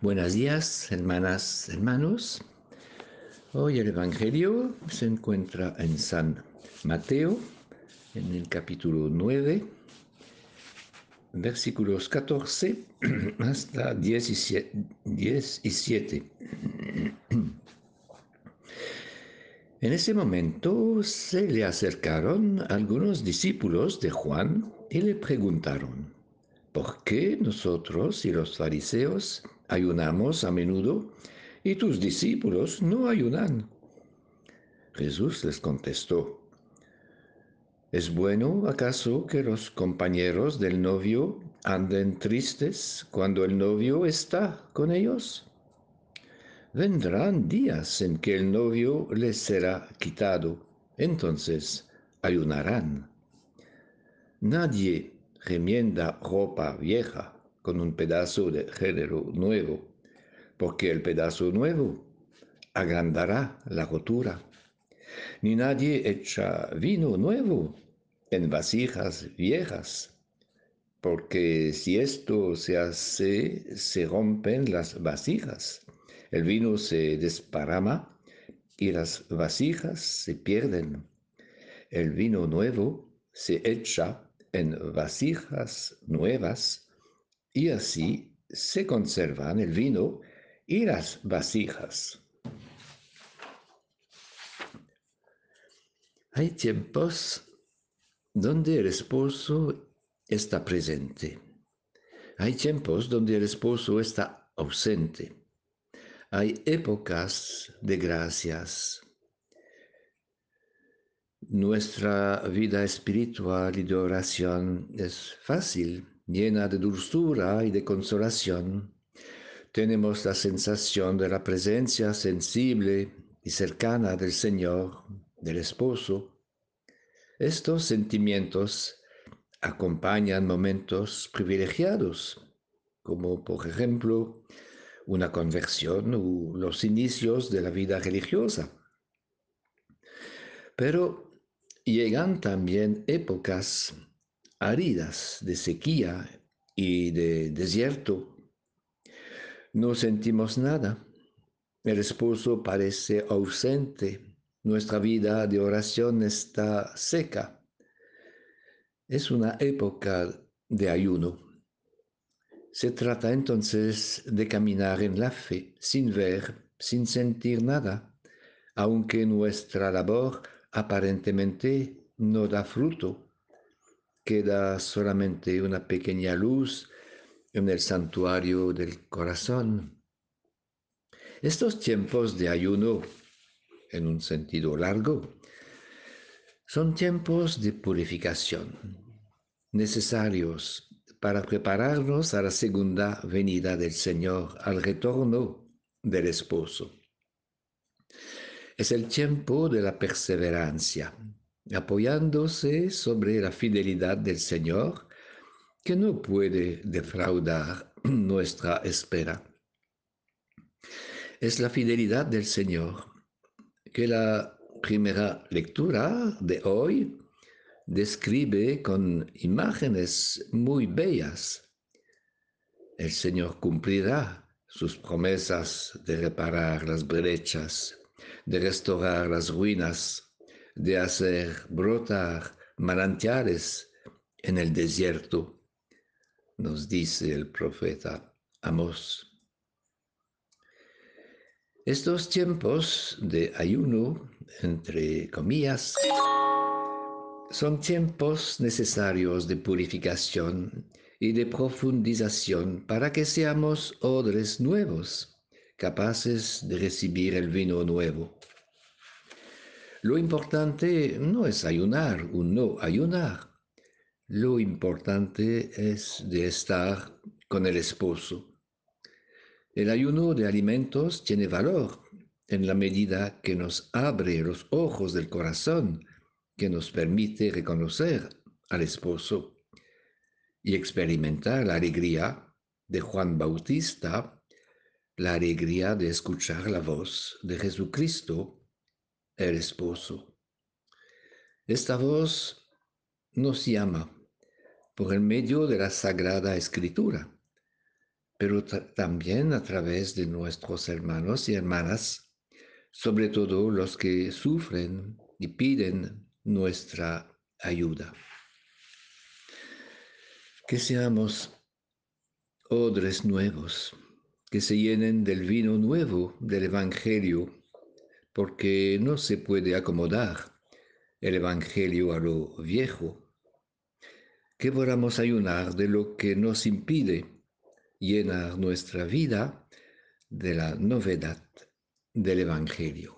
Buenos días, hermanas, hermanos. Hoy el Evangelio se encuentra en San Mateo, en el capítulo 9, versículos 14 hasta 17. En ese momento se le acercaron algunos discípulos de Juan y le preguntaron, ¿por qué nosotros y los fariseos ayunamos a menudo y tus discípulos no ayunan? Jesús les contestó, ¿es bueno acaso que los compañeros del novio anden tristes cuando el novio está con ellos? Vendrán días en que el novio les será quitado, entonces ayunarán. Nadie remienda ropa vieja con un pedazo de género nuevo, porque el pedazo nuevo agrandará la rotura. Ni nadie echa vino nuevo en vasijas viejas, porque si esto se hace, se rompen las vasijas, el vino se desparama y las vasijas se pierden. El vino nuevo se echa en vasijas nuevas y así se conservan el vino y las vasijas. Hay tiempos donde el esposo está presente. Hay tiempos donde el esposo está ausente. Hay épocas de gracias nuestra vida espiritual y de oración es fácil, llena de dulzura y de consolación. Tenemos la sensación de la presencia sensible y cercana del Señor, del esposo. Estos sentimientos acompañan momentos privilegiados, como por ejemplo una conversión o los inicios de la vida religiosa. Pero llegan también épocas áridas de sequía y de desierto. No sentimos nada. El esposo parece ausente. Nuestra vida de oración está seca. Es una época de ayuno. Se trata entonces de caminar en la fe, sin ver, sin sentir nada, aunque nuestra labor aparentemente no da fruto, queda solamente una pequeña luz en el santuario del corazón. Estos tiempos de ayuno, en un sentido largo, son tiempos de purificación, necesarios para prepararnos a la segunda venida del Señor, al retorno del esposo. Es el tiempo de la perseverancia, apoyándose sobre la fidelidad del Señor, que no puede defraudar nuestra espera. Es la fidelidad del Señor que la primera lectura de hoy describe con imágenes muy bellas. El Señor cumplirá sus promesas de reparar las brechas de restaurar las ruinas, de hacer brotar manantiales en el desierto, nos dice el profeta Amos. Estos tiempos de ayuno, entre comillas, son tiempos necesarios de purificación y de profundización para que seamos odres nuevos capaces de recibir el vino nuevo. Lo importante no es ayunar o no ayunar. Lo importante es de estar con el esposo. El ayuno de alimentos tiene valor en la medida que nos abre los ojos del corazón, que nos permite reconocer al esposo y experimentar la alegría de Juan Bautista la alegría de escuchar la voz de Jesucristo, el esposo. Esta voz nos llama por el medio de la Sagrada Escritura. pero también a través de nuestros hermanos y hermanas, sobre todo los que sufren y piden nuestra ayuda. Que seamos odres nuevos, que se llenen del vino nuevo del Evangelio, porque no se puede acomodar el Evangelio a lo viejo. Que podamos ayunar de lo que nos impide llenar nuestra vida de la novedad del Evangelio.